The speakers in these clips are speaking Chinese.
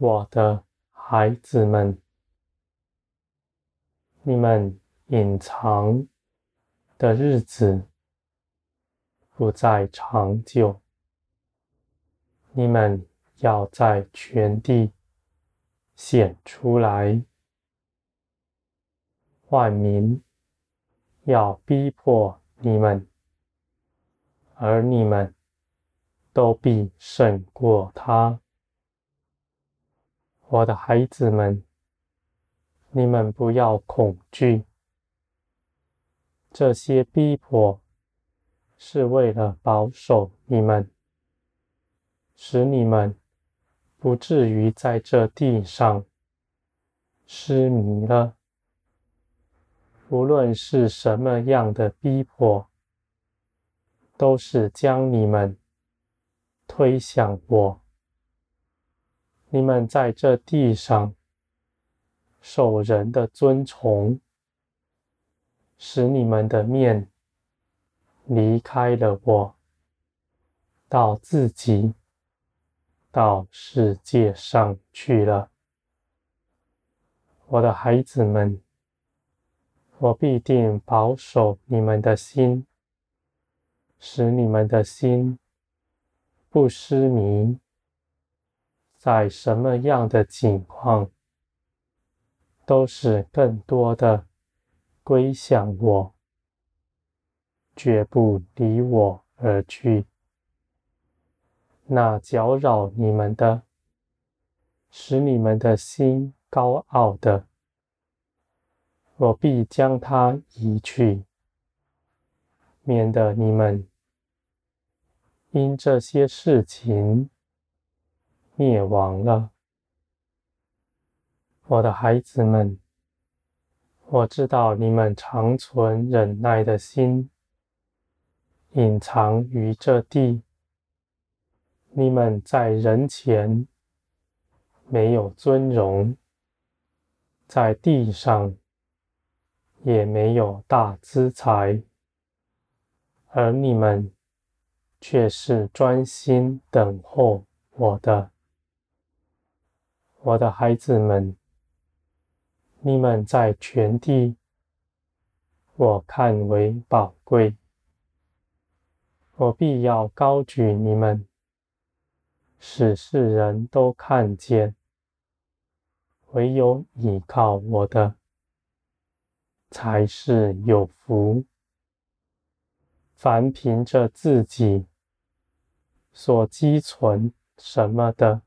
我的孩子们，你们隐藏的日子不再长久，你们要在全地显出来，万民要逼迫你们，而你们都必胜过他。我的孩子们，你们不要恐惧，这些逼迫是为了保守你们，使你们不至于在这地上失迷了。无论是什么样的逼迫，都是将你们推向我。你们在这地上受人的尊崇，使你们的面离开了我，到自己到世界上去了。我的孩子们。我必定保守你们的心，使你们的心不失迷，在什么样的境况，都是更多的归向我，绝不离我而去。那搅扰你们的，使你们的心高傲的。我必将它移去，免得你们因这些事情灭亡了。我的孩子们，我知道你们常存忍耐的心，隐藏于这地。你们在人前没有尊荣，在地上。也没有大资财，而你们却是专心等候我的，我的孩子们，你们在全地，我看为宝贵，我必要高举你们，使世人都看见，唯有倚靠我的。才是有福。凡凭着自己所积存什么的，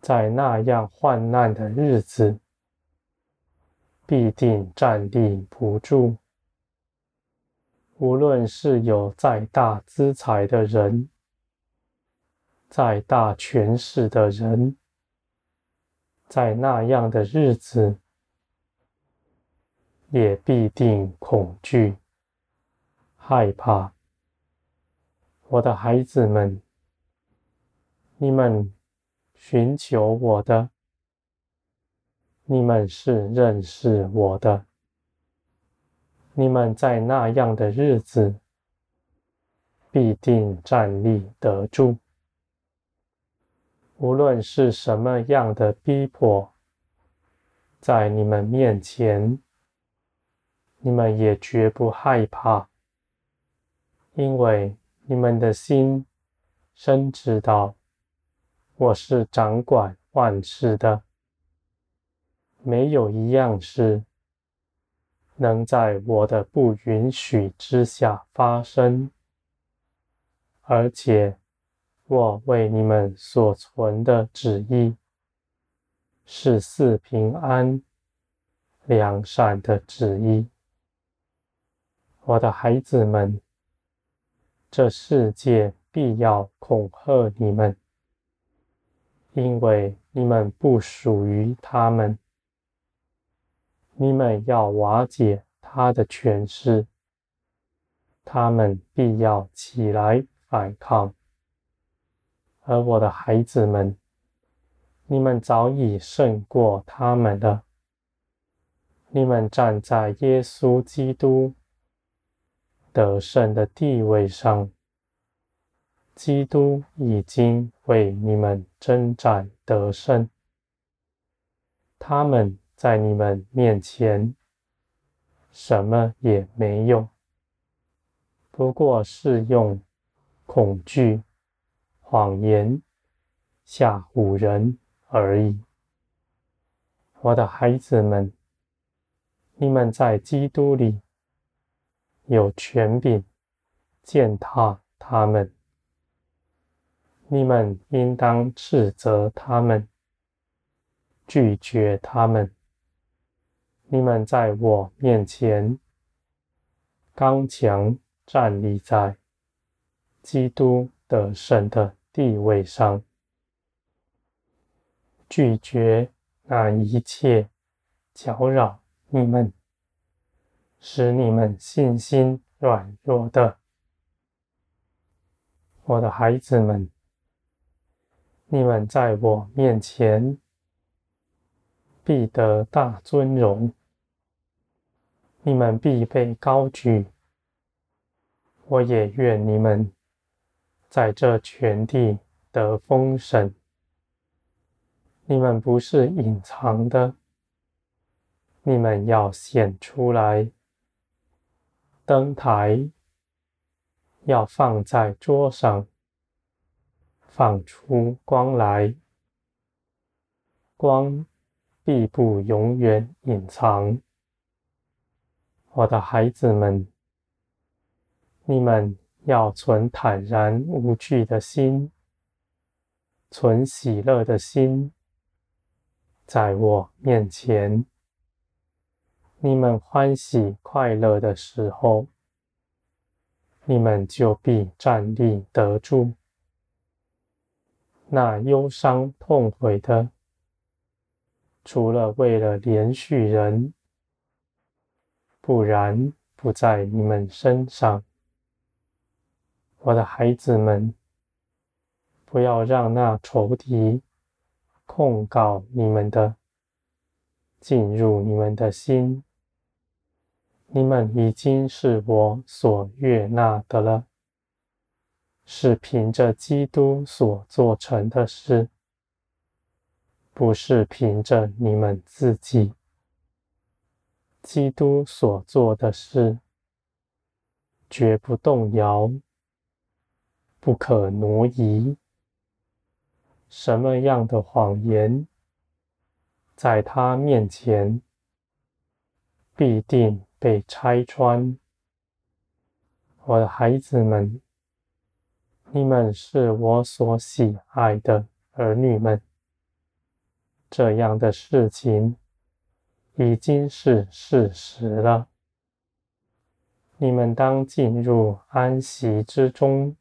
在那样患难的日子，必定站立不住。无论是有再大资财的人，再大权势的人，在那样的日子，也必定恐惧、害怕。我的孩子们，你们寻求我的，你们是认识我的。你们在那样的日子，必定站立得住。无论是什么样的逼迫，在你们面前。你们也绝不害怕，因为你们的心深知道我是掌管万事的，没有一样事能在我的不允许之下发生，而且我为你们所存的旨意是赐平安、良善的旨意。我的孩子们，这世界必要恐吓你们，因为你们不属于他们。你们要瓦解他的权势，他们必要起来反抗。而我的孩子们，你们早已胜过他们了。你们站在耶稣基督得胜的地位上，基督已经为你们征战得胜，他们在你们面前什么也没有，不过是用恐惧、谎言吓唬人而已。我的孩子们，你们在基督里有权柄践踏他们，你们应当斥责他们，拒绝他们。你们在我面前刚强站立在基督的神的地位上，拒绝。那一切搅扰你们、使你们信心软弱的，我的孩子们，你们在我面前必得大尊荣，你们必被高举。我也愿你们在这全地得封神。你们不是隐藏的，你们要显出来。灯台要放在桌上，放出光来，光必不永远隐藏。我的孩子们，你们要存坦然无惧的心，存喜乐的心。在我面前，你们欢喜快乐的时候，你们就必站立得住。那忧伤痛悔的，除了为了连续人，不然不在你们身上。我的孩子们，不要让那仇敌。控告你们的，进入你们的心，你们已经是我所悦纳的了，是凭着基督所做成的事，不是凭着你们自己。基督所做的事，绝不动摇，不可挪移。什么样的谎言，在他面前必定被拆穿。我的孩子们，你们是我所喜爱的儿女们。这样的事情已经是事实了。你们当进入安息之中。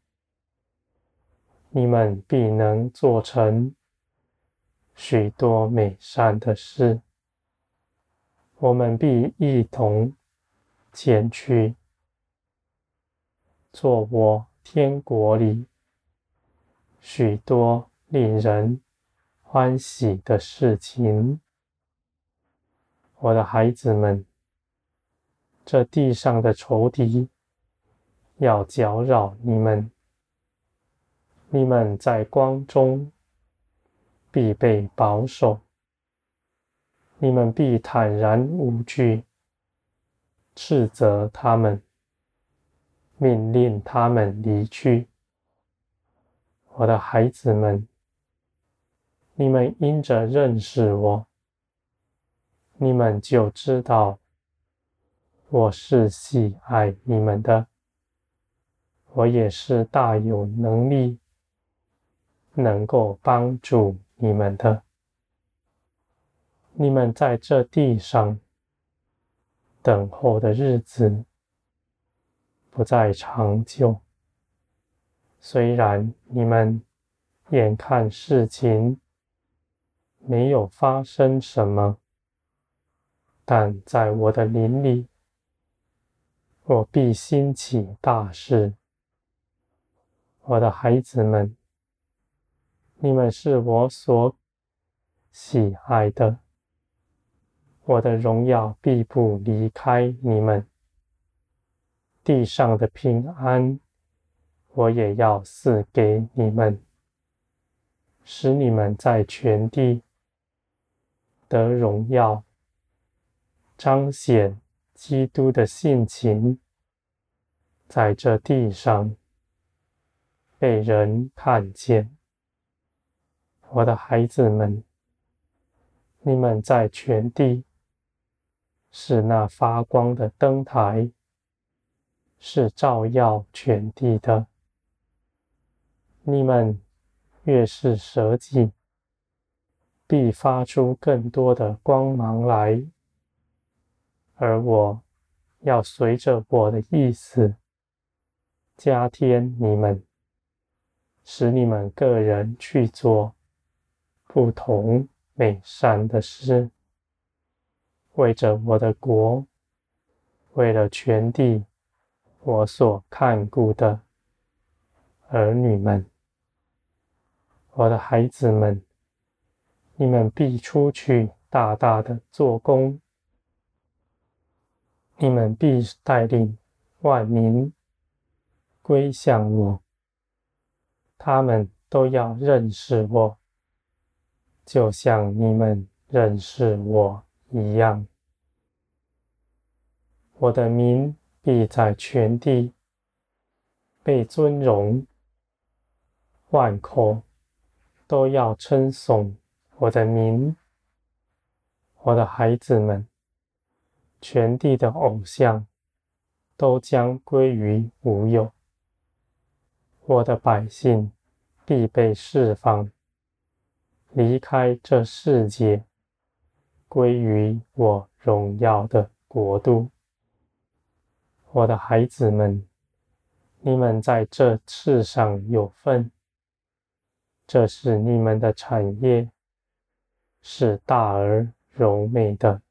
你们必能做成许多美善的事，我们必一同前去，做我天国里许多令人欢喜的事情。我的孩子们，这地上的仇敌要搅扰你们。你们在光中必被保守，你们必坦然无惧，斥责他们，命令他们离去。我的孩子们，你们因着认识我，你们就知道我是喜爱你们的，我也是大有能力。能够帮助你们的，你们在这地上等候的日子不再长久。虽然你们眼看事情没有发生什么，但在我的灵里，我必兴起大事。我的孩子们。你们是我所喜爱的，我的荣耀必不离开你们。地上的平安，我也要赐给你们，使你们在全地得荣耀，彰显基督的性情，在这地上被人看见。我的孩子们，你们在全地是那发光的灯台，是照耀全地的。你们越是舍己，必发出更多的光芒来，而我要随着我的意思加添你们，使你们个人去做不同美善的事，为着我的国，为了全地，我所看顾的儿女们。我的孩子们，你们必出去大大的做工，你们必带领万民归向我，他们都要认识我，就像你们认识我一样。我的名必在全地被尊荣，万口。都要称颂我的名，我的孩子们，全地的偶像都将归于无有。我的百姓必被释放，离开这世界，归于我荣耀的国度。我的孩子们，你们在这世上有份。这是你们的产业，是大而柔美的。